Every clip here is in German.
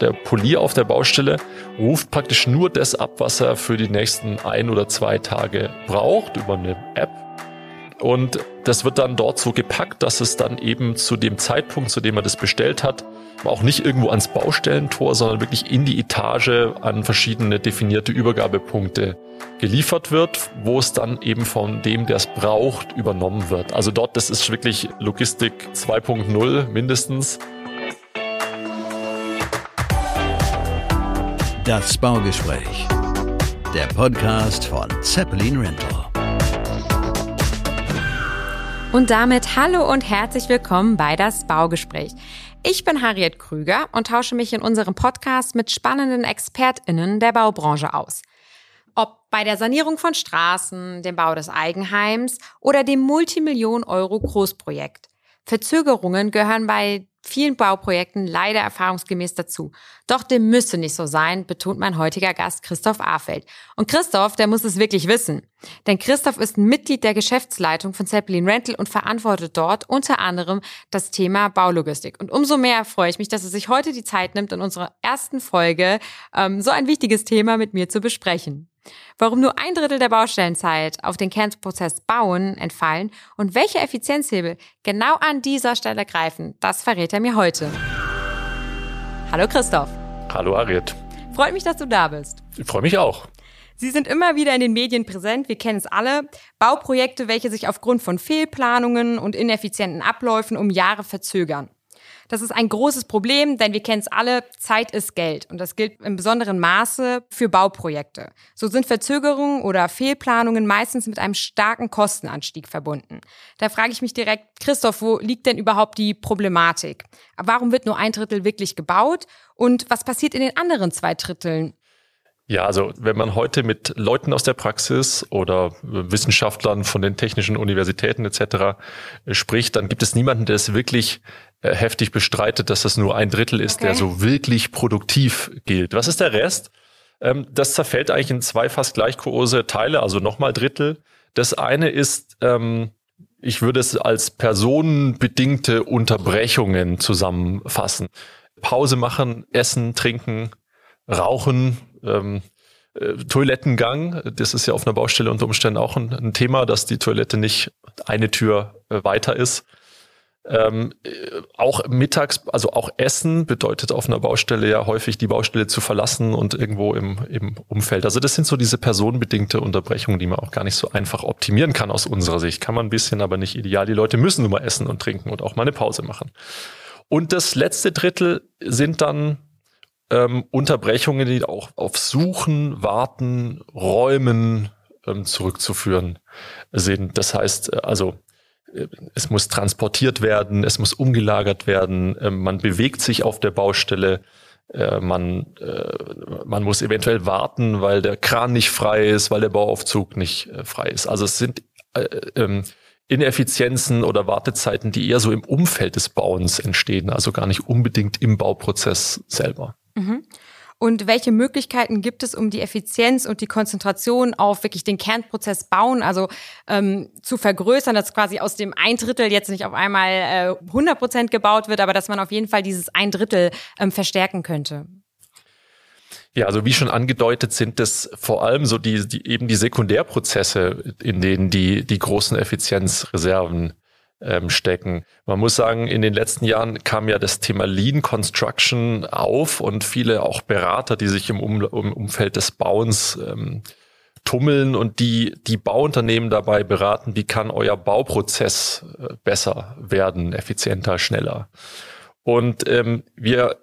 Der Polier auf der Baustelle ruft praktisch nur das ab, was er für die nächsten ein oder zwei Tage braucht über eine App. Und das wird dann dort so gepackt, dass es dann eben zu dem Zeitpunkt, zu dem er das bestellt hat, auch nicht irgendwo ans Baustellentor, sondern wirklich in die Etage an verschiedene definierte Übergabepunkte geliefert wird, wo es dann eben von dem, der es braucht, übernommen wird. Also dort, das ist wirklich Logistik 2.0 mindestens. Das Baugespräch. Der Podcast von Zeppelin Rental. Und damit hallo und herzlich willkommen bei das Baugespräch. Ich bin Harriet Krüger und tausche mich in unserem Podcast mit spannenden ExpertInnen der Baubranche aus. Ob bei der Sanierung von Straßen, dem Bau des Eigenheims oder dem Multimillion-Euro-Großprojekt. Verzögerungen gehören bei vielen Bauprojekten leider erfahrungsgemäß dazu. Doch dem müsse nicht so sein, betont mein heutiger Gast Christoph Afeld. Und Christoph, der muss es wirklich wissen. Denn Christoph ist Mitglied der Geschäftsleitung von Zeppelin Rental und verantwortet dort unter anderem das Thema Baulogistik. Und umso mehr freue ich mich, dass er sich heute die Zeit nimmt, in unserer ersten Folge ähm, so ein wichtiges Thema mit mir zu besprechen. Warum nur ein Drittel der Baustellenzeit auf den Kernprozess Bauen entfallen und welche Effizienzhebel genau an dieser Stelle greifen, das verrät er mir heute. Hallo Christoph. Hallo Ariet. Freut mich, dass du da bist. Ich freue mich auch. Sie sind immer wieder in den Medien präsent, wir kennen es alle. Bauprojekte, welche sich aufgrund von Fehlplanungen und ineffizienten Abläufen um Jahre verzögern. Das ist ein großes Problem, denn wir kennen es alle, Zeit ist Geld. Und das gilt im besonderen Maße für Bauprojekte. So sind Verzögerungen oder Fehlplanungen meistens mit einem starken Kostenanstieg verbunden. Da frage ich mich direkt, Christoph, wo liegt denn überhaupt die Problematik? Warum wird nur ein Drittel wirklich gebaut? Und was passiert in den anderen zwei Dritteln? Ja, also wenn man heute mit Leuten aus der Praxis oder Wissenschaftlern von den technischen Universitäten etc. spricht, dann gibt es niemanden, der es wirklich heftig bestreitet, dass das nur ein Drittel ist, okay. der so wirklich produktiv gilt. Was ist der Rest? Ähm, das zerfällt eigentlich in zwei fast gleich große Teile, also nochmal Drittel. Das eine ist, ähm, ich würde es als personenbedingte Unterbrechungen zusammenfassen. Pause machen, essen, trinken, rauchen, ähm, äh, Toilettengang, das ist ja auf einer Baustelle unter Umständen auch ein, ein Thema, dass die Toilette nicht eine Tür äh, weiter ist. Ähm, äh, auch mittags, also auch Essen bedeutet auf einer Baustelle ja häufig die Baustelle zu verlassen und irgendwo im, im Umfeld. Also das sind so diese personenbedingte Unterbrechungen, die man auch gar nicht so einfach optimieren kann aus unserer Sicht. Kann man ein bisschen, aber nicht ideal. Die Leute müssen nur mal essen und trinken und auch mal eine Pause machen. Und das letzte Drittel sind dann ähm, Unterbrechungen, die auch auf Suchen, Warten, Räumen ähm, zurückzuführen sind. Das heißt, äh, also es muss transportiert werden, es muss umgelagert werden, äh, man bewegt sich auf der Baustelle, äh, man, äh, man muss eventuell warten, weil der Kran nicht frei ist, weil der Bauaufzug nicht äh, frei ist. Also es sind ähm, Ineffizienzen oder Wartezeiten, die eher so im Umfeld des Bauens entstehen, also gar nicht unbedingt im Bauprozess selber. Mhm. Und welche Möglichkeiten gibt es, um die Effizienz und die Konzentration auf wirklich den Kernprozess bauen, also ähm, zu vergrößern, dass quasi aus dem ein Drittel jetzt nicht auf einmal äh, 100 Prozent gebaut wird, aber dass man auf jeden Fall dieses ein Drittel ähm, verstärken könnte? Ja, also wie schon angedeutet sind es vor allem so die, die eben die Sekundärprozesse, in denen die die großen Effizienzreserven ähm, stecken. Man muss sagen, in den letzten Jahren kam ja das Thema Lean Construction auf und viele auch Berater, die sich im, um im Umfeld des Bauens ähm, tummeln und die die Bauunternehmen dabei beraten, wie kann euer Bauprozess äh, besser werden, effizienter, schneller. Und ähm, wir,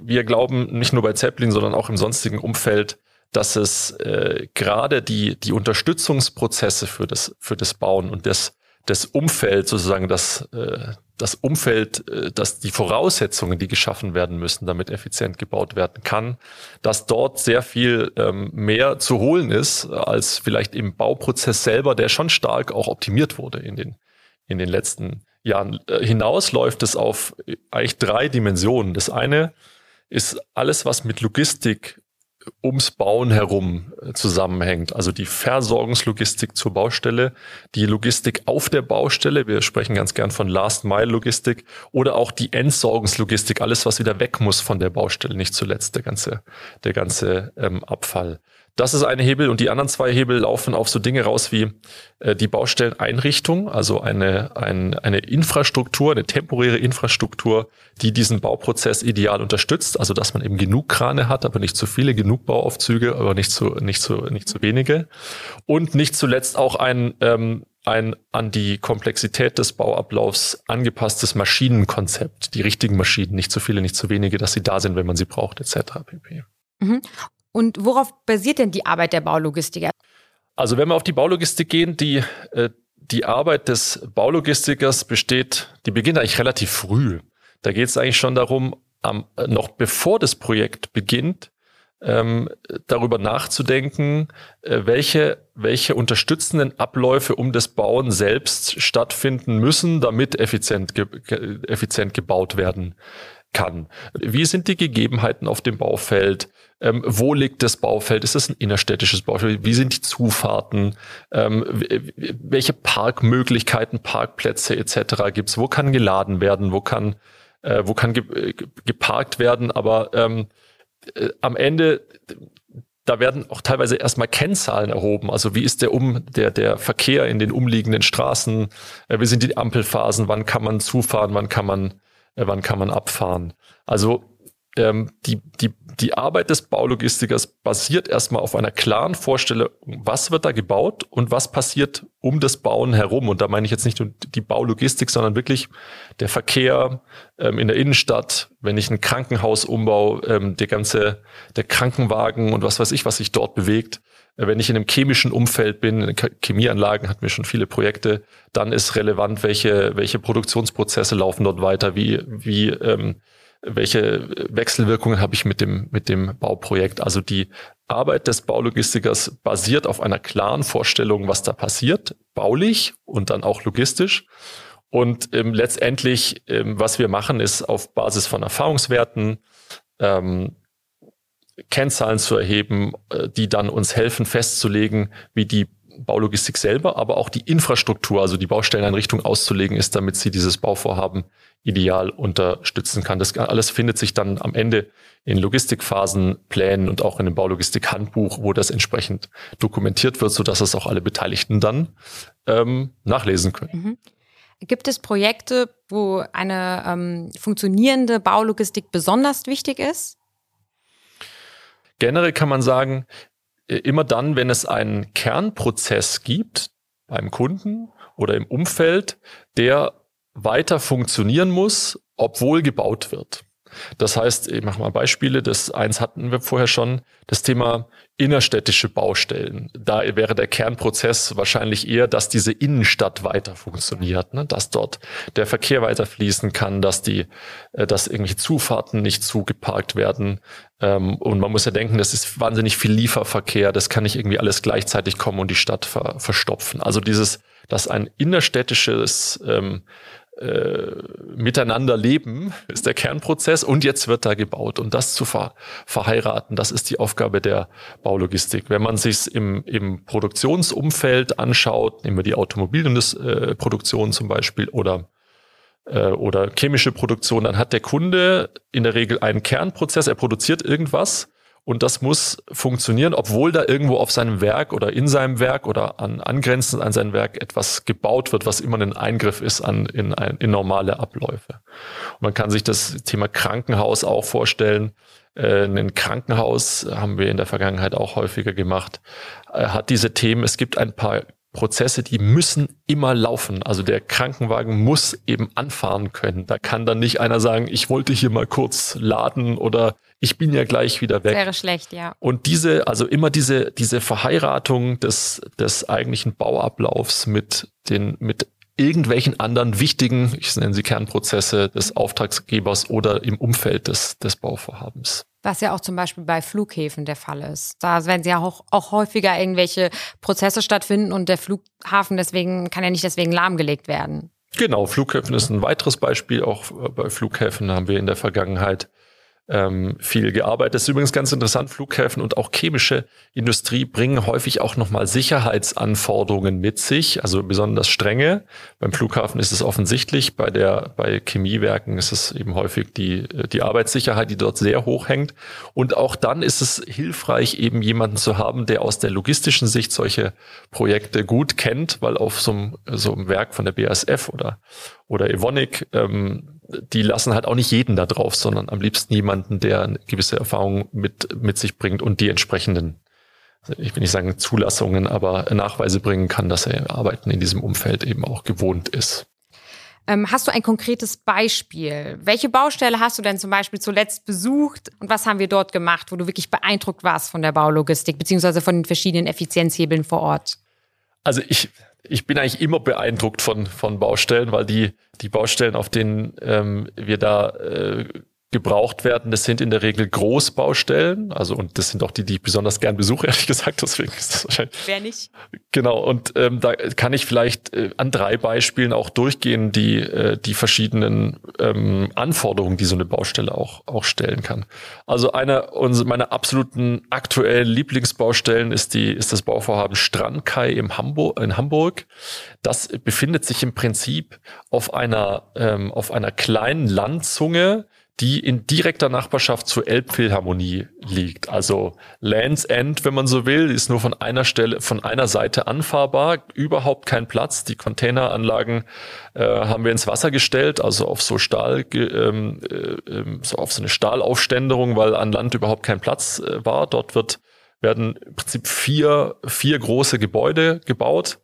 wir glauben nicht nur bei Zeppelin, sondern auch im sonstigen Umfeld, dass es äh, gerade die, die Unterstützungsprozesse für das, für das Bauen und das das Umfeld sozusagen, das, äh, das Umfeld, äh, dass die Voraussetzungen, die geschaffen werden müssen, damit effizient gebaut werden kann, dass dort sehr viel ähm, mehr zu holen ist als vielleicht im Bauprozess selber, der schon stark auch optimiert wurde in den, in den letzten Jahren. Äh, hinaus läuft es auf eigentlich drei Dimensionen. Das eine ist alles, was mit Logistik ums Bauen herum zusammenhängt. Also die Versorgungslogistik zur Baustelle, die Logistik auf der Baustelle, wir sprechen ganz gern von Last-Mile-Logistik oder auch die Entsorgungslogistik, alles, was wieder weg muss von der Baustelle, nicht zuletzt der ganze, der ganze ähm, Abfall. Das ist ein Hebel und die anderen zwei Hebel laufen auf so Dinge raus wie äh, die Baustelleneinrichtung, also eine, ein, eine Infrastruktur, eine temporäre Infrastruktur, die diesen Bauprozess ideal unterstützt, also dass man eben genug Krane hat, aber nicht zu viele, genug Bauaufzüge, aber nicht zu, nicht zu, nicht zu wenige. Und nicht zuletzt auch ein, ähm, ein an die Komplexität des Bauablaufs angepasstes Maschinenkonzept, die richtigen Maschinen, nicht zu viele, nicht zu wenige, dass sie da sind, wenn man sie braucht, etc. pp. Und worauf basiert denn die Arbeit der Baulogistiker? Also wenn wir auf die Baulogistik gehen, die, äh, die Arbeit des Baulogistikers besteht, die beginnt eigentlich relativ früh. Da geht es eigentlich schon darum, am, äh, noch bevor das Projekt beginnt, ähm, darüber nachzudenken, äh, welche, welche unterstützenden Abläufe um das Bauen selbst stattfinden müssen, damit effizient, ge effizient gebaut werden kann. Wie sind die Gegebenheiten auf dem Baufeld? Ähm, wo liegt das Baufeld? Ist es ein innerstädtisches Baufeld? Wie sind die Zufahrten? Ähm, welche Parkmöglichkeiten, Parkplätze etc. gibt es? Wo kann geladen werden? Wo kann, äh, wo kann ge geparkt werden? Aber ähm, äh, am Ende da werden auch teilweise erstmal Kennzahlen erhoben. Also wie ist der um der der Verkehr in den umliegenden Straßen? Äh, wie sind die Ampelphasen? Wann kann man zufahren? Wann kann man äh, wann kann man abfahren? Also ähm, die, die, die Arbeit des Baulogistikers basiert erstmal auf einer klaren Vorstellung, was wird da gebaut und was passiert um das Bauen herum. Und da meine ich jetzt nicht nur die Baulogistik, sondern wirklich der Verkehr ähm, in der Innenstadt, wenn ich ein Krankenhaus umbau, ähm, der ganze, der Krankenwagen und was weiß ich, was sich dort bewegt. Wenn ich in einem chemischen Umfeld bin, in Chemieanlagen hatten wir schon viele Projekte, dann ist relevant, welche, welche Produktionsprozesse laufen dort weiter, wie, wie ähm, welche Wechselwirkungen habe ich mit dem, mit dem Bauprojekt. Also die Arbeit des Baulogistikers basiert auf einer klaren Vorstellung, was da passiert, baulich und dann auch logistisch. Und ähm, letztendlich, ähm, was wir machen, ist auf Basis von Erfahrungswerten ähm, Kennzahlen zu erheben, äh, die dann uns helfen festzulegen, wie die Baulogistik selber, aber auch die Infrastruktur, also die Baustelleneinrichtung auszulegen ist, damit sie dieses Bauvorhaben ideal unterstützen kann. Das alles findet sich dann am Ende in Logistikphasen, Plänen und auch in dem Baulogistik-Handbuch, wo das entsprechend dokumentiert wird, sodass es auch alle Beteiligten dann ähm, nachlesen können. Mhm. Gibt es Projekte, wo eine ähm, funktionierende Baulogistik besonders wichtig ist? Generell kann man sagen, äh, immer dann, wenn es einen Kernprozess gibt beim Kunden oder im Umfeld, der weiter funktionieren muss, obwohl gebaut wird. Das heißt, ich mache mal Beispiele, das eins hatten wir vorher schon, das Thema innerstädtische Baustellen. Da wäre der Kernprozess wahrscheinlich eher, dass diese Innenstadt weiter funktioniert, ne? dass dort der Verkehr weiter fließen kann, dass die, äh, dass irgendwelche Zufahrten nicht zugeparkt werden. Ähm, und man muss ja denken, das ist wahnsinnig viel Lieferverkehr, das kann nicht irgendwie alles gleichzeitig kommen und die Stadt ver verstopfen. Also dieses, dass ein innerstädtisches ähm, äh, miteinander leben, ist der Kernprozess und jetzt wird da gebaut. Und das zu ver verheiraten, das ist die Aufgabe der Baulogistik. Wenn man sich im, im Produktionsumfeld anschaut, nehmen wir die Automobilproduktion äh, zum Beispiel oder äh, oder chemische Produktion, dann hat der Kunde in der Regel einen Kernprozess, er produziert irgendwas und das muss funktionieren, obwohl da irgendwo auf seinem Werk oder in seinem Werk oder an angrenzend an sein Werk etwas gebaut wird, was immer ein Eingriff ist an, in, in normale Abläufe. Und man kann sich das Thema Krankenhaus auch vorstellen. Äh, ein Krankenhaus haben wir in der Vergangenheit auch häufiger gemacht, äh, hat diese Themen. Es gibt ein paar Prozesse, die müssen immer laufen. Also der Krankenwagen muss eben anfahren können. Da kann dann nicht einer sagen, ich wollte hier mal kurz laden oder ich bin ja gleich wieder weg. Wäre schlecht, ja. Und diese, also immer diese, diese Verheiratung des, des eigentlichen Bauablaufs mit den, mit irgendwelchen anderen wichtigen, ich nenne sie Kernprozesse des Auftragsgebers oder im Umfeld des, des Bauvorhabens. Was ja auch zum Beispiel bei Flughäfen der Fall ist. Da werden ja auch, auch häufiger irgendwelche Prozesse stattfinden und der Flughafen deswegen kann ja nicht deswegen lahmgelegt werden. Genau, Flughäfen ist ein weiteres Beispiel. Auch bei Flughäfen haben wir in der Vergangenheit ähm, viel gearbeitet. Das ist übrigens ganz interessant, Flughäfen und auch chemische Industrie bringen häufig auch nochmal Sicherheitsanforderungen mit sich, also besonders strenge. Beim Flughafen ist es offensichtlich, bei der, bei Chemiewerken ist es eben häufig die, die Arbeitssicherheit, die dort sehr hoch hängt. Und auch dann ist es hilfreich, eben jemanden zu haben, der aus der logistischen Sicht solche Projekte gut kennt, weil auf so einem, so einem Werk von der BASF oder, oder Evonik, ähm, die lassen halt auch nicht jeden da drauf, sondern am liebsten jemanden, der eine gewisse Erfahrung mit, mit sich bringt und die entsprechenden, ich will nicht sagen Zulassungen, aber Nachweise bringen kann, dass er Arbeiten in diesem Umfeld eben auch gewohnt ist. Ähm, hast du ein konkretes Beispiel? Welche Baustelle hast du denn zum Beispiel zuletzt besucht und was haben wir dort gemacht, wo du wirklich beeindruckt warst von der Baulogistik beziehungsweise von den verschiedenen Effizienzhebeln vor Ort? Also ich, ich bin eigentlich immer beeindruckt von, von Baustellen, weil die, die Baustellen, auf denen ähm, wir da äh, gebraucht werden. Das sind in der Regel Großbaustellen. Also, und das sind auch die, die ich besonders gern besuche, ehrlich gesagt. Deswegen ist das wahrscheinlich. Wer nicht? Genau. Und ähm, da kann ich vielleicht äh, an drei Beispielen auch durchgehen, die, äh, die verschiedenen ähm, Anforderungen, die so eine Baustelle auch, auch stellen kann. Also einer meiner absoluten aktuellen Lieblingsbaustellen ist die, ist das Bauvorhaben Strandkai im Hamburg, in Hamburg. Das befindet sich im Prinzip auf einer, ähm, auf einer kleinen Landzunge, die in direkter Nachbarschaft zur Elbphilharmonie liegt. Also Lands End, wenn man so will, ist nur von einer Stelle, von einer Seite anfahrbar, überhaupt kein Platz. Die Containeranlagen äh, haben wir ins Wasser gestellt, also auf so Stahl, ähm, äh, so auf so eine Stahlaufständerung, weil an Land überhaupt kein Platz äh, war. Dort wird werden im Prinzip vier, vier große Gebäude gebaut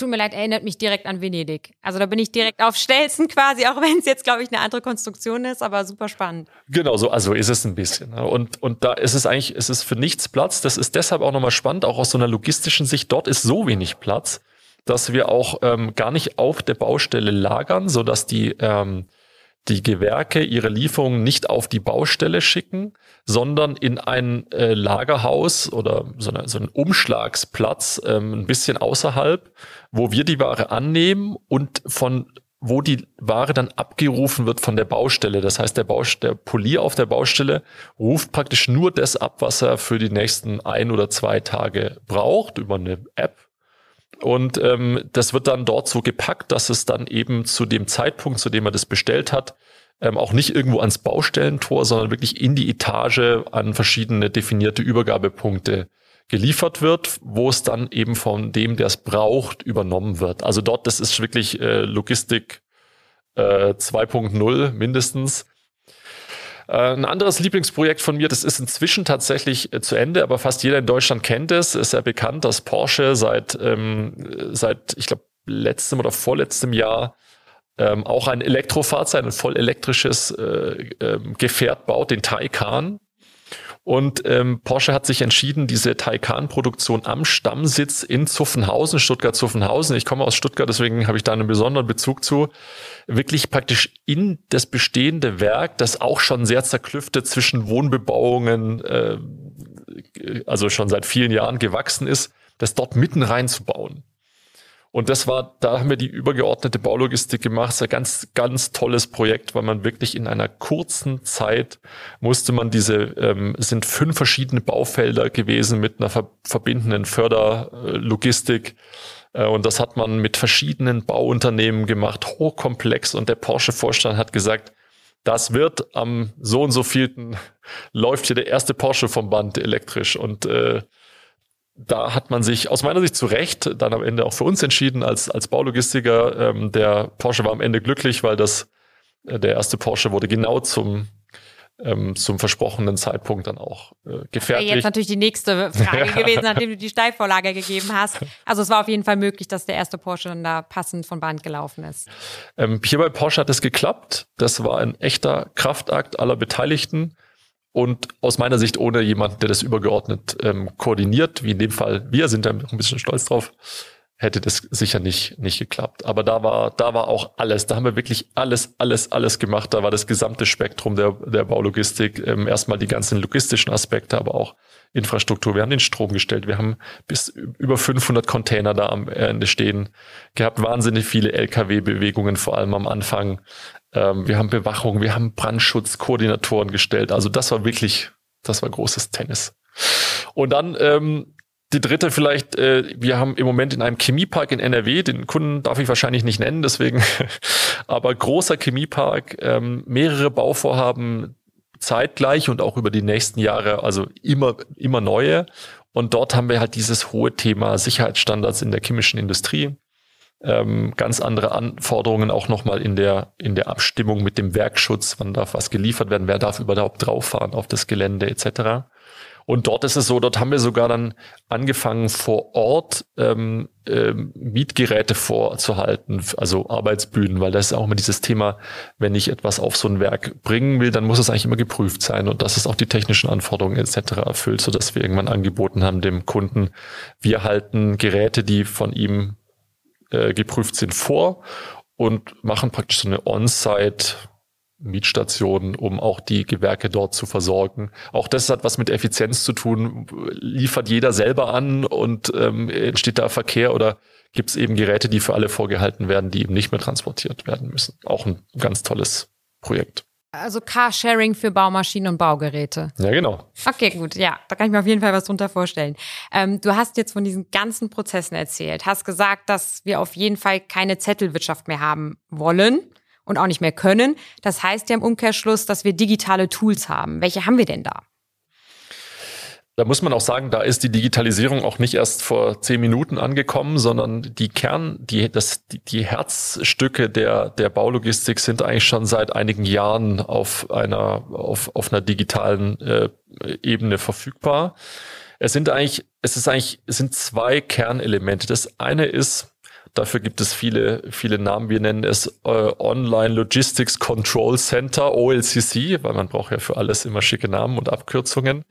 tut mir leid, erinnert mich direkt an Venedig. Also da bin ich direkt auf Stelzen quasi, auch wenn es jetzt, glaube ich, eine andere Konstruktion ist, aber super spannend. Genau, so, also ist es ein bisschen. Ne? Und, und da ist es eigentlich, ist es für nichts Platz. Das ist deshalb auch nochmal spannend, auch aus so einer logistischen Sicht. Dort ist so wenig Platz, dass wir auch ähm, gar nicht auf der Baustelle lagern, so dass die, ähm, die Gewerke ihre Lieferungen nicht auf die Baustelle schicken, sondern in ein äh, Lagerhaus oder so, eine, so einen Umschlagsplatz ähm, ein bisschen außerhalb, wo wir die Ware annehmen und von wo die Ware dann abgerufen wird von der Baustelle. Das heißt, der, Baust der Polier auf der Baustelle ruft praktisch nur das ab, was er für die nächsten ein oder zwei Tage braucht über eine App. Und ähm, das wird dann dort so gepackt, dass es dann eben zu dem Zeitpunkt, zu dem er das bestellt hat, ähm, auch nicht irgendwo ans Baustellentor, sondern wirklich in die Etage an verschiedene definierte Übergabepunkte geliefert wird, wo es dann eben von dem, der es braucht, übernommen wird. Also dort, das ist wirklich äh, Logistik äh, 2.0 mindestens. Äh, ein anderes Lieblingsprojekt von mir, das ist inzwischen tatsächlich äh, zu Ende, aber fast jeder in Deutschland kennt es. Ist ja bekannt, dass Porsche seit, ähm, seit ich glaube, letztem oder vorletztem Jahr ähm, auch ein Elektrofahrzeug, ein voll elektrisches äh, äh, Gefährt baut, den Taycan. Und ähm, Porsche hat sich entschieden, diese Taycan-Produktion am Stammsitz in Zuffenhausen, Stuttgart-Zuffenhausen, ich komme aus Stuttgart, deswegen habe ich da einen besonderen Bezug zu, wirklich praktisch in das bestehende Werk, das auch schon sehr zerklüftet zwischen Wohnbebauungen, äh, also schon seit vielen Jahren gewachsen ist, das dort mitten reinzubauen. Und das war, da haben wir die übergeordnete Baulogistik gemacht. Das ist ein ganz, ganz tolles Projekt, weil man wirklich in einer kurzen Zeit musste man diese, ähm, sind fünf verschiedene Baufelder gewesen mit einer ver verbindenden Förderlogistik. Äh, und das hat man mit verschiedenen Bauunternehmen gemacht, hochkomplex. Und der Porsche-Vorstand hat gesagt, das wird am so und so vielten läuft hier der erste Porsche vom Band elektrisch. Und äh, da hat man sich aus meiner Sicht zu Recht dann am Ende auch für uns entschieden als, als Baulogistiker. Ähm, der Porsche war am Ende glücklich, weil das, äh, der erste Porsche wurde genau zum, ähm, zum versprochenen Zeitpunkt dann auch äh, gefertigt. Wäre jetzt natürlich die nächste Frage gewesen, nachdem du die Steilvorlage gegeben hast. Also es war auf jeden Fall möglich, dass der erste Porsche dann da passend von Band gelaufen ist. Ähm, hier bei Porsche hat es geklappt. Das war ein echter Kraftakt aller Beteiligten und aus meiner Sicht ohne jemanden, der das übergeordnet ähm, koordiniert, wie in dem Fall wir sind da ein bisschen stolz drauf, hätte das sicher nicht, nicht geklappt. Aber da war, da war auch alles. Da haben wir wirklich alles, alles, alles gemacht. Da war das gesamte Spektrum der, der Baulogistik. Ähm, erstmal die ganzen logistischen Aspekte, aber auch Infrastruktur. Wir haben den Strom gestellt. Wir haben bis über 500 Container da am Ende stehen gehabt. Wahnsinnig viele LKW-Bewegungen, vor allem am Anfang. Ähm, wir haben Bewachung, wir haben Brandschutzkoordinatoren gestellt. Also das war wirklich, das war großes Tennis. Und dann ähm, die dritte vielleicht, äh, wir haben im Moment in einem Chemiepark in NRW, den Kunden darf ich wahrscheinlich nicht nennen, deswegen, aber großer Chemiepark, ähm, mehrere Bauvorhaben zeitgleich und auch über die nächsten Jahre, also immer, immer neue. Und dort haben wir halt dieses hohe Thema Sicherheitsstandards in der chemischen Industrie. Ähm, ganz andere Anforderungen auch nochmal in der, in der Abstimmung mit dem Werkschutz. Wann darf was geliefert werden? Wer darf überhaupt drauf fahren auf das Gelände etc. Und dort ist es so, dort haben wir sogar dann angefangen vor Ort ähm, ähm, Mietgeräte vorzuhalten, also Arbeitsbühnen, weil das ist auch immer dieses Thema, wenn ich etwas auf so ein Werk bringen will, dann muss es eigentlich immer geprüft sein und dass es auch die technischen Anforderungen etc. erfüllt, so dass wir irgendwann angeboten haben dem Kunden, wir halten Geräte, die von ihm äh, geprüft sind, vor und machen praktisch so eine On-Site Mietstationen, um auch die Gewerke dort zu versorgen. Auch das hat was mit Effizienz zu tun. Liefert jeder selber an und ähm, entsteht da Verkehr oder gibt es eben Geräte, die für alle vorgehalten werden, die eben nicht mehr transportiert werden müssen. Auch ein ganz tolles Projekt. Also Carsharing für Baumaschinen und Baugeräte. Ja, genau. Okay, gut. Ja, da kann ich mir auf jeden Fall was drunter vorstellen. Ähm, du hast jetzt von diesen ganzen Prozessen erzählt, hast gesagt, dass wir auf jeden Fall keine Zettelwirtschaft mehr haben wollen und auch nicht mehr können. Das heißt ja im Umkehrschluss, dass wir digitale Tools haben. Welche haben wir denn da? Da muss man auch sagen, da ist die Digitalisierung auch nicht erst vor zehn Minuten angekommen, sondern die Kern, die, das, die, Herzstücke der, der Baulogistik sind eigentlich schon seit einigen Jahren auf einer, auf, auf einer digitalen äh, Ebene verfügbar. Es sind eigentlich, es ist eigentlich, es sind zwei Kernelemente. Das eine ist, Dafür gibt es viele, viele Namen. Wir nennen es äh, Online Logistics Control Center, OLCC, weil man braucht ja für alles immer schicke Namen und Abkürzungen.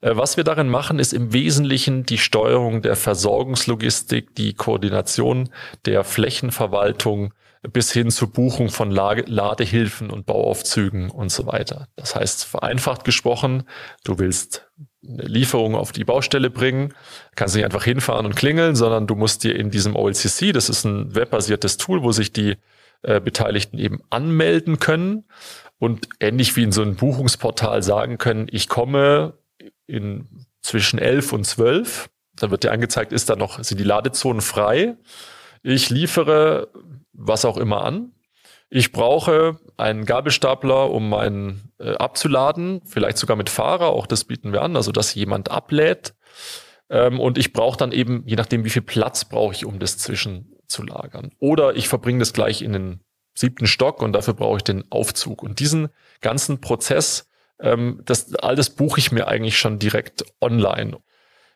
Äh, was wir darin machen, ist im Wesentlichen die Steuerung der Versorgungslogistik, die Koordination der Flächenverwaltung bis hin zur Buchung von Lage, Ladehilfen und Bauaufzügen und so weiter. Das heißt, vereinfacht gesprochen, du willst Lieferung auf die Baustelle bringen, kannst nicht einfach hinfahren und klingeln, sondern du musst dir in diesem OLCC, das ist ein webbasiertes Tool, wo sich die äh, Beteiligten eben anmelden können und ähnlich wie in so einem Buchungsportal sagen können, ich komme in zwischen 11 und 12, dann wird dir angezeigt, ist da noch, sind die Ladezonen frei. Ich liefere was auch immer an ich brauche einen Gabelstapler, um meinen äh, abzuladen, vielleicht sogar mit Fahrer, auch das bieten wir an, also dass jemand ablädt. Ähm, und ich brauche dann eben, je nachdem, wie viel Platz brauche ich, um das zwischenzulagern. Oder ich verbringe das gleich in den siebten Stock und dafür brauche ich den Aufzug. Und diesen ganzen Prozess, ähm, das alles buche ich mir eigentlich schon direkt online.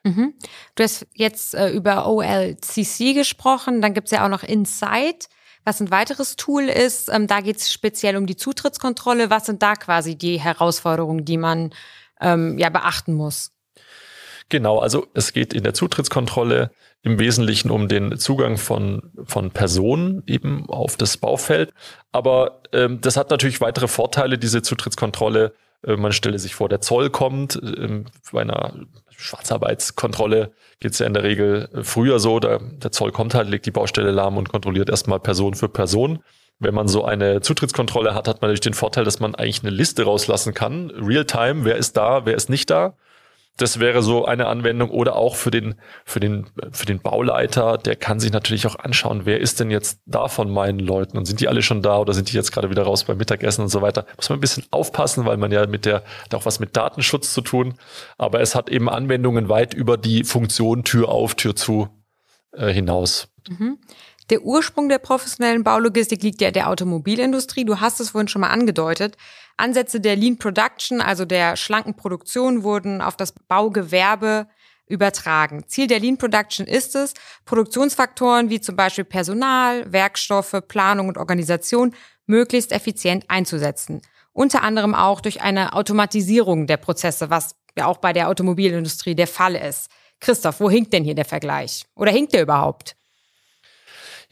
Mhm. Du hast jetzt äh, über OLCC gesprochen, dann gibt's ja auch noch Insight. Was ein weiteres Tool ist, ähm, da geht es speziell um die Zutrittskontrolle. Was sind da quasi die Herausforderungen, die man ähm, ja beachten muss? Genau, also es geht in der Zutrittskontrolle im Wesentlichen um den Zugang von, von Personen eben auf das Baufeld. Aber ähm, das hat natürlich weitere Vorteile, diese Zutrittskontrolle. Äh, man stelle sich vor, der Zoll kommt. Äh, bei einer Schwarzarbeitskontrolle geht es ja in der Regel äh, früher so, der, der Zoll kommt halt, legt die Baustelle lahm und kontrolliert erstmal Person für Person. Wenn man so eine Zutrittskontrolle hat, hat man natürlich den Vorteil, dass man eigentlich eine Liste rauslassen kann. Real-time, wer ist da, wer ist nicht da. Das wäre so eine Anwendung oder auch für den, für den, für den Bauleiter, der kann sich natürlich auch anschauen, wer ist denn jetzt da von meinen Leuten und sind die alle schon da oder sind die jetzt gerade wieder raus beim Mittagessen und so weiter. Muss man ein bisschen aufpassen, weil man ja mit der, hat auch was mit Datenschutz zu tun. Aber es hat eben Anwendungen weit über die Funktion Tür auf, Tür zu äh, hinaus. Mhm. Der Ursprung der professionellen Baulogistik liegt ja der Automobilindustrie. Du hast es vorhin schon mal angedeutet. Ansätze der Lean Production, also der schlanken Produktion, wurden auf das Baugewerbe übertragen. Ziel der Lean Production ist es, Produktionsfaktoren wie zum Beispiel Personal, Werkstoffe, Planung und Organisation möglichst effizient einzusetzen. Unter anderem auch durch eine Automatisierung der Prozesse, was ja auch bei der Automobilindustrie der Fall ist. Christoph, wo hinkt denn hier der Vergleich? Oder hinkt der überhaupt?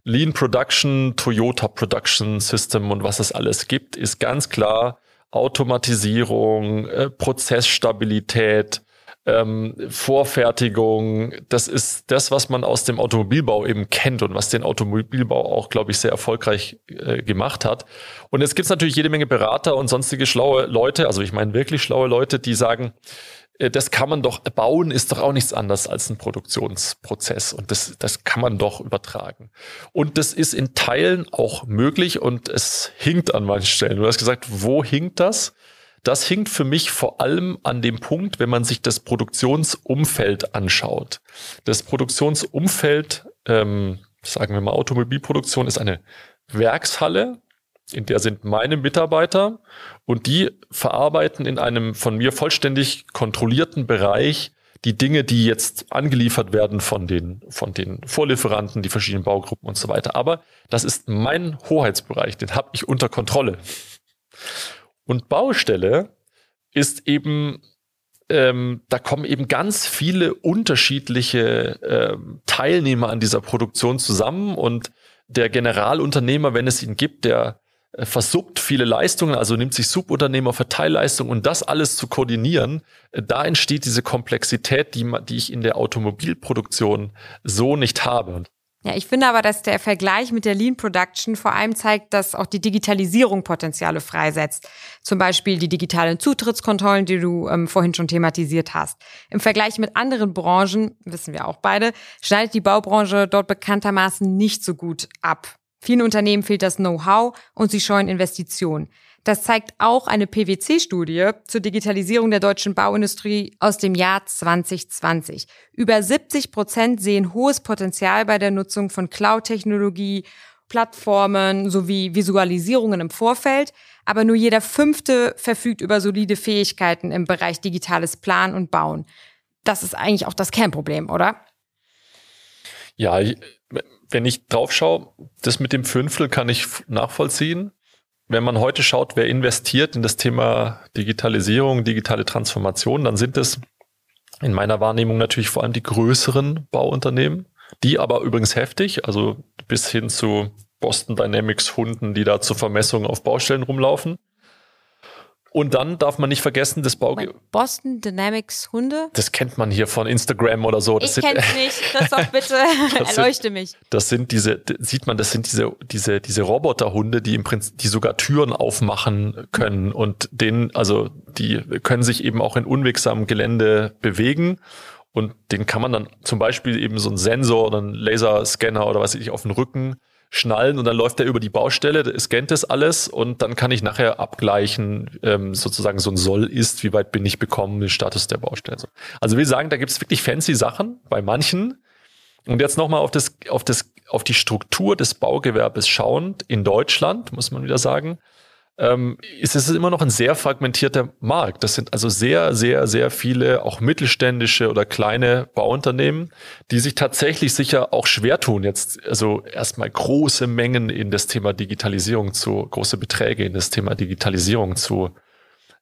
Lean Production, Toyota Production System und was es alles gibt, ist ganz klar Automatisierung, äh, Prozessstabilität, ähm, Vorfertigung. Das ist das, was man aus dem Automobilbau eben kennt und was den Automobilbau auch, glaube ich, sehr erfolgreich äh, gemacht hat. Und jetzt gibt's natürlich jede Menge Berater und sonstige schlaue Leute, also ich meine wirklich schlaue Leute, die sagen, das kann man doch, bauen ist doch auch nichts anderes als ein Produktionsprozess und das, das kann man doch übertragen. Und das ist in Teilen auch möglich und es hinkt an manchen Stellen. Du hast gesagt, wo hinkt das? Das hinkt für mich vor allem an dem Punkt, wenn man sich das Produktionsumfeld anschaut. Das Produktionsumfeld, ähm, sagen wir mal Automobilproduktion, ist eine Werkshalle, in der sind meine Mitarbeiter und die verarbeiten in einem von mir vollständig kontrollierten Bereich die Dinge, die jetzt angeliefert werden von den, von den Vorlieferanten, die verschiedenen Baugruppen und so weiter. Aber das ist mein Hoheitsbereich, den habe ich unter Kontrolle. Und Baustelle ist eben, ähm, da kommen eben ganz viele unterschiedliche ähm, Teilnehmer an dieser Produktion zusammen und der Generalunternehmer, wenn es ihn gibt, der versuppt viele Leistungen, also nimmt sich Subunternehmer für Teilleistungen und das alles zu koordinieren, äh, da entsteht diese Komplexität, die, die ich in der Automobilproduktion so nicht habe. Ja, ich finde aber, dass der Vergleich mit der Lean Production vor allem zeigt, dass auch die Digitalisierung Potenziale freisetzt. Zum Beispiel die digitalen Zutrittskontrollen, die du ähm, vorhin schon thematisiert hast. Im Vergleich mit anderen Branchen, wissen wir auch beide, schneidet die Baubranche dort bekanntermaßen nicht so gut ab. Vielen Unternehmen fehlt das Know-how und sie scheuen Investitionen. Das zeigt auch eine PwC-Studie zur Digitalisierung der deutschen Bauindustrie aus dem Jahr 2020. Über 70 Prozent sehen hohes Potenzial bei der Nutzung von Cloud-Technologie, Plattformen sowie Visualisierungen im Vorfeld, aber nur jeder fünfte verfügt über solide Fähigkeiten im Bereich digitales Planen und Bauen. Das ist eigentlich auch das Kernproblem, oder? Ja, wenn ich drauf schaue, das mit dem Fünftel kann ich nachvollziehen. Wenn man heute schaut, wer investiert in das Thema Digitalisierung, digitale Transformation, dann sind es in meiner Wahrnehmung natürlich vor allem die größeren Bauunternehmen, die aber übrigens heftig, also bis hin zu Boston Dynamics Hunden, die da zur Vermessung auf Baustellen rumlaufen. Und dann darf man nicht vergessen, das Bau... Boston Dynamics Hunde? Das kennt man hier von Instagram oder so. Das ich kenn's nicht. Christoph, bitte erleuchte sind, mich. Das sind diese, sieht man, das sind diese, diese, diese Roboterhunde, die im Prinzip, die sogar Türen aufmachen können und denen, also, die können sich eben auch in unwegsamem Gelände bewegen. Und den kann man dann zum Beispiel eben so einen Sensor oder einen Laserscanner oder was weiß ich auf den Rücken schnallen und dann läuft er über die Baustelle, scannt das alles und dann kann ich nachher abgleichen, ähm, sozusagen so ein Soll ist, wie weit bin ich bekommen, den Status der Baustelle. Also wir sagen, da gibt es wirklich fancy Sachen bei manchen. Und jetzt nochmal auf das, auf das, auf die Struktur des Baugewerbes schauend in Deutschland, muss man wieder sagen ähm, ist es immer noch ein sehr fragmentierter Markt. Das sind also sehr, sehr, sehr viele auch mittelständische oder kleine Bauunternehmen, die sich tatsächlich sicher auch schwer tun, jetzt also erstmal große Mengen in das Thema Digitalisierung zu, große Beträge in das Thema Digitalisierung zu,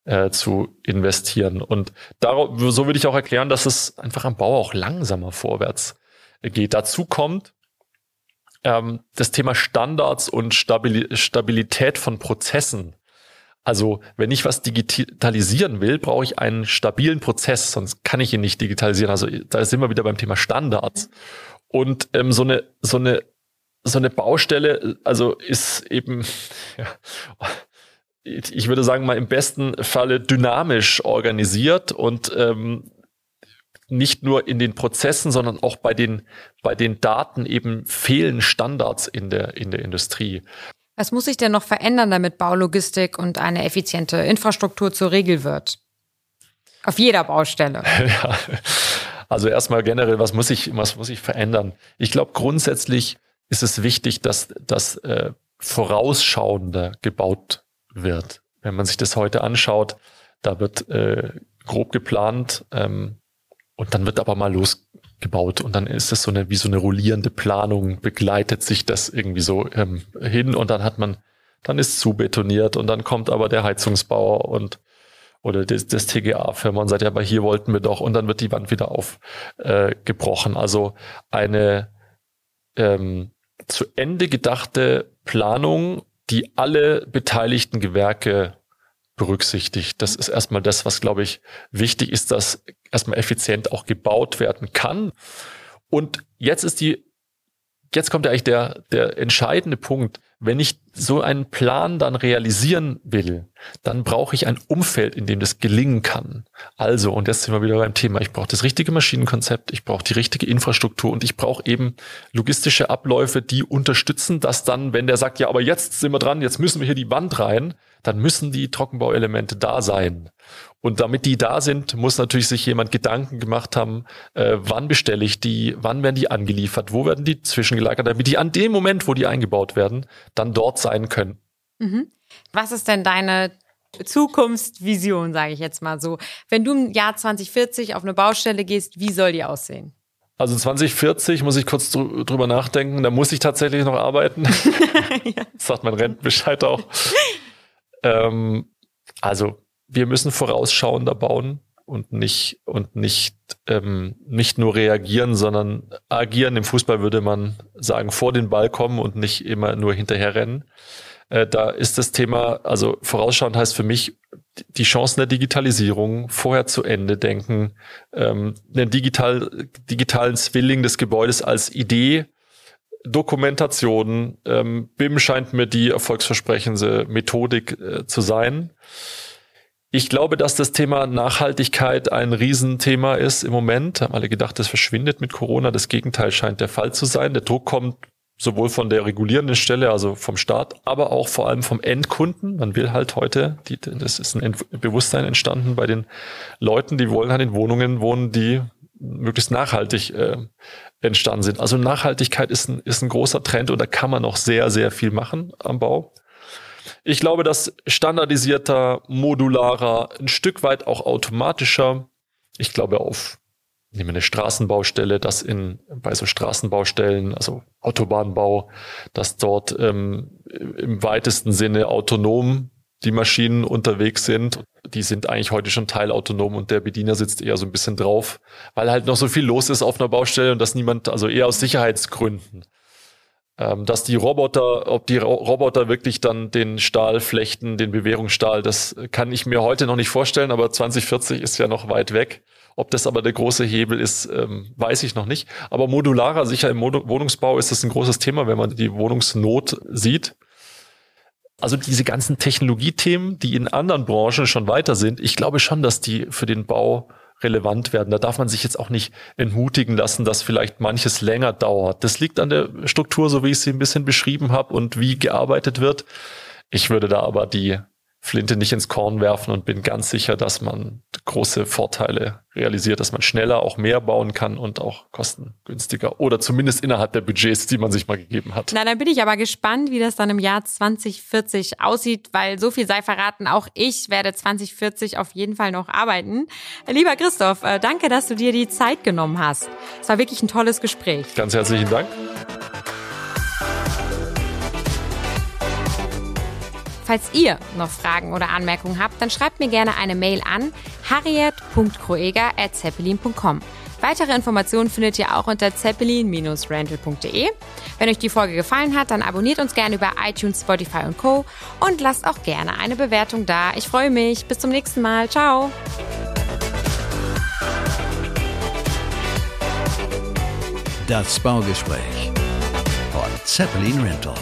äh, zu investieren. Und darauf, so würde ich auch erklären, dass es einfach am Bau auch langsamer vorwärts geht. Dazu kommt, ähm, das Thema Standards und Stabil Stabilität von Prozessen. Also wenn ich was digitalisieren will, brauche ich einen stabilen Prozess, sonst kann ich ihn nicht digitalisieren. Also da sind wir wieder beim Thema Standards. Und ähm, so eine so eine so eine Baustelle, also ist eben ja, ich würde sagen mal im besten Falle dynamisch organisiert und ähm, nicht nur in den Prozessen, sondern auch bei den, bei den Daten eben fehlen Standards in der, in der Industrie. Was muss sich denn noch verändern, damit Baulogistik und eine effiziente Infrastruktur zur Regel wird? Auf jeder Baustelle. ja. Also erstmal generell, was muss ich, was muss ich verändern? Ich glaube, grundsätzlich ist es wichtig, dass das äh, vorausschauender gebaut wird. Wenn man sich das heute anschaut, da wird äh, grob geplant, ähm, und dann wird aber mal losgebaut. Und dann ist es so eine, wie so eine rollierende Planung, begleitet sich das irgendwie so ähm, hin. Und dann hat man, dann ist zu betoniert und dann kommt aber der Heizungsbauer und oder das, das TGA-Firma und sagt, ja, aber hier wollten wir doch. Und dann wird die Wand wieder aufgebrochen. Äh, also eine ähm, zu Ende gedachte Planung, die alle beteiligten Gewerke berücksichtigt. Das ist erstmal das, was, glaube ich, wichtig ist, dass erstmal effizient auch gebaut werden kann. Und jetzt ist die, jetzt kommt eigentlich der, der entscheidende Punkt. Wenn ich so einen Plan dann realisieren will, dann brauche ich ein Umfeld, in dem das gelingen kann. Also, und jetzt sind wir wieder beim Thema, ich brauche das richtige Maschinenkonzept, ich brauche die richtige Infrastruktur und ich brauche eben logistische Abläufe, die unterstützen, dass dann, wenn der sagt, ja, aber jetzt sind wir dran, jetzt müssen wir hier die Wand rein, dann müssen die Trockenbauelemente da sein. Und damit die da sind, muss natürlich sich jemand Gedanken gemacht haben, äh, wann bestelle ich die, wann werden die angeliefert, wo werden die zwischengelagert, damit die an dem Moment, wo die eingebaut werden, dann dort sein können. Mhm. Was ist denn deine Zukunftsvision, sage ich jetzt mal so? Wenn du im Jahr 2040 auf eine Baustelle gehst, wie soll die aussehen? Also 2040 muss ich kurz drüber nachdenken, da muss ich tatsächlich noch arbeiten. ja. Das sagt mein Rentenbescheid auch. ähm, also wir müssen vorausschauender bauen und nicht und nicht ähm, nicht nur reagieren, sondern agieren. Im Fußball würde man sagen vor den Ball kommen und nicht immer nur hinterher rennen. Äh, da ist das Thema, also vorausschauend heißt für mich die Chancen der Digitalisierung vorher zu Ende denken, ähm, einen digital, digitalen Zwilling des Gebäudes als Idee Dokumentation. Ähm, BIM scheint mir die erfolgsversprechende Methodik äh, zu sein. Ich glaube, dass das Thema Nachhaltigkeit ein Riesenthema ist im Moment. Haben alle gedacht, das verschwindet mit Corona. Das Gegenteil scheint der Fall zu sein. Der Druck kommt sowohl von der regulierenden Stelle, also vom Staat, aber auch vor allem vom Endkunden. Man will halt heute, die, das ist ein Bewusstsein entstanden bei den Leuten, die wollen halt in Wohnungen wohnen, die möglichst nachhaltig äh, entstanden sind. Also Nachhaltigkeit ist ein, ist ein großer Trend und da kann man noch sehr, sehr viel machen am Bau. Ich glaube, dass standardisierter, modularer, ein Stück weit auch automatischer, ich glaube auf nehmen wir eine Straßenbaustelle, dass in bei so Straßenbaustellen, also Autobahnbau, dass dort ähm, im weitesten Sinne autonom die Maschinen unterwegs sind. Die sind eigentlich heute schon teilautonom und der Bediener sitzt eher so ein bisschen drauf, weil halt noch so viel los ist auf einer Baustelle und dass niemand, also eher aus Sicherheitsgründen ähm, dass die Roboter, ob die Roboter wirklich dann den Stahl flechten, den Bewährungsstahl, das kann ich mir heute noch nicht vorstellen, aber 2040 ist ja noch weit weg. Ob das aber der große Hebel ist, ähm, weiß ich noch nicht. Aber modularer, sicher im Wohnungsbau ist das ein großes Thema, wenn man die Wohnungsnot sieht. Also diese ganzen Technologiethemen, die in anderen Branchen schon weiter sind, ich glaube schon, dass die für den Bau relevant werden. Da darf man sich jetzt auch nicht entmutigen lassen, dass vielleicht manches länger dauert. Das liegt an der Struktur, so wie ich sie ein bisschen beschrieben habe und wie gearbeitet wird. Ich würde da aber die Flinte nicht ins Korn werfen und bin ganz sicher, dass man große Vorteile realisiert, dass man schneller auch mehr bauen kann und auch kostengünstiger oder zumindest innerhalb der Budgets, die man sich mal gegeben hat. Na, dann bin ich aber gespannt, wie das dann im Jahr 2040 aussieht, weil so viel sei verraten, auch ich werde 2040 auf jeden Fall noch arbeiten. Lieber Christoph, äh, danke, dass du dir die Zeit genommen hast. Es war wirklich ein tolles Gespräch. Ganz herzlichen Dank. Falls ihr noch Fragen oder Anmerkungen habt, dann schreibt mir gerne eine Mail an harriet.kroeger.zeppelin.com. Weitere Informationen findet ihr auch unter zeppelin-rental.de. Wenn euch die Folge gefallen hat, dann abonniert uns gerne über iTunes, Spotify und Co. und lasst auch gerne eine Bewertung da. Ich freue mich. Bis zum nächsten Mal. Ciao. Das Baugespräch von Zeppelin Rental.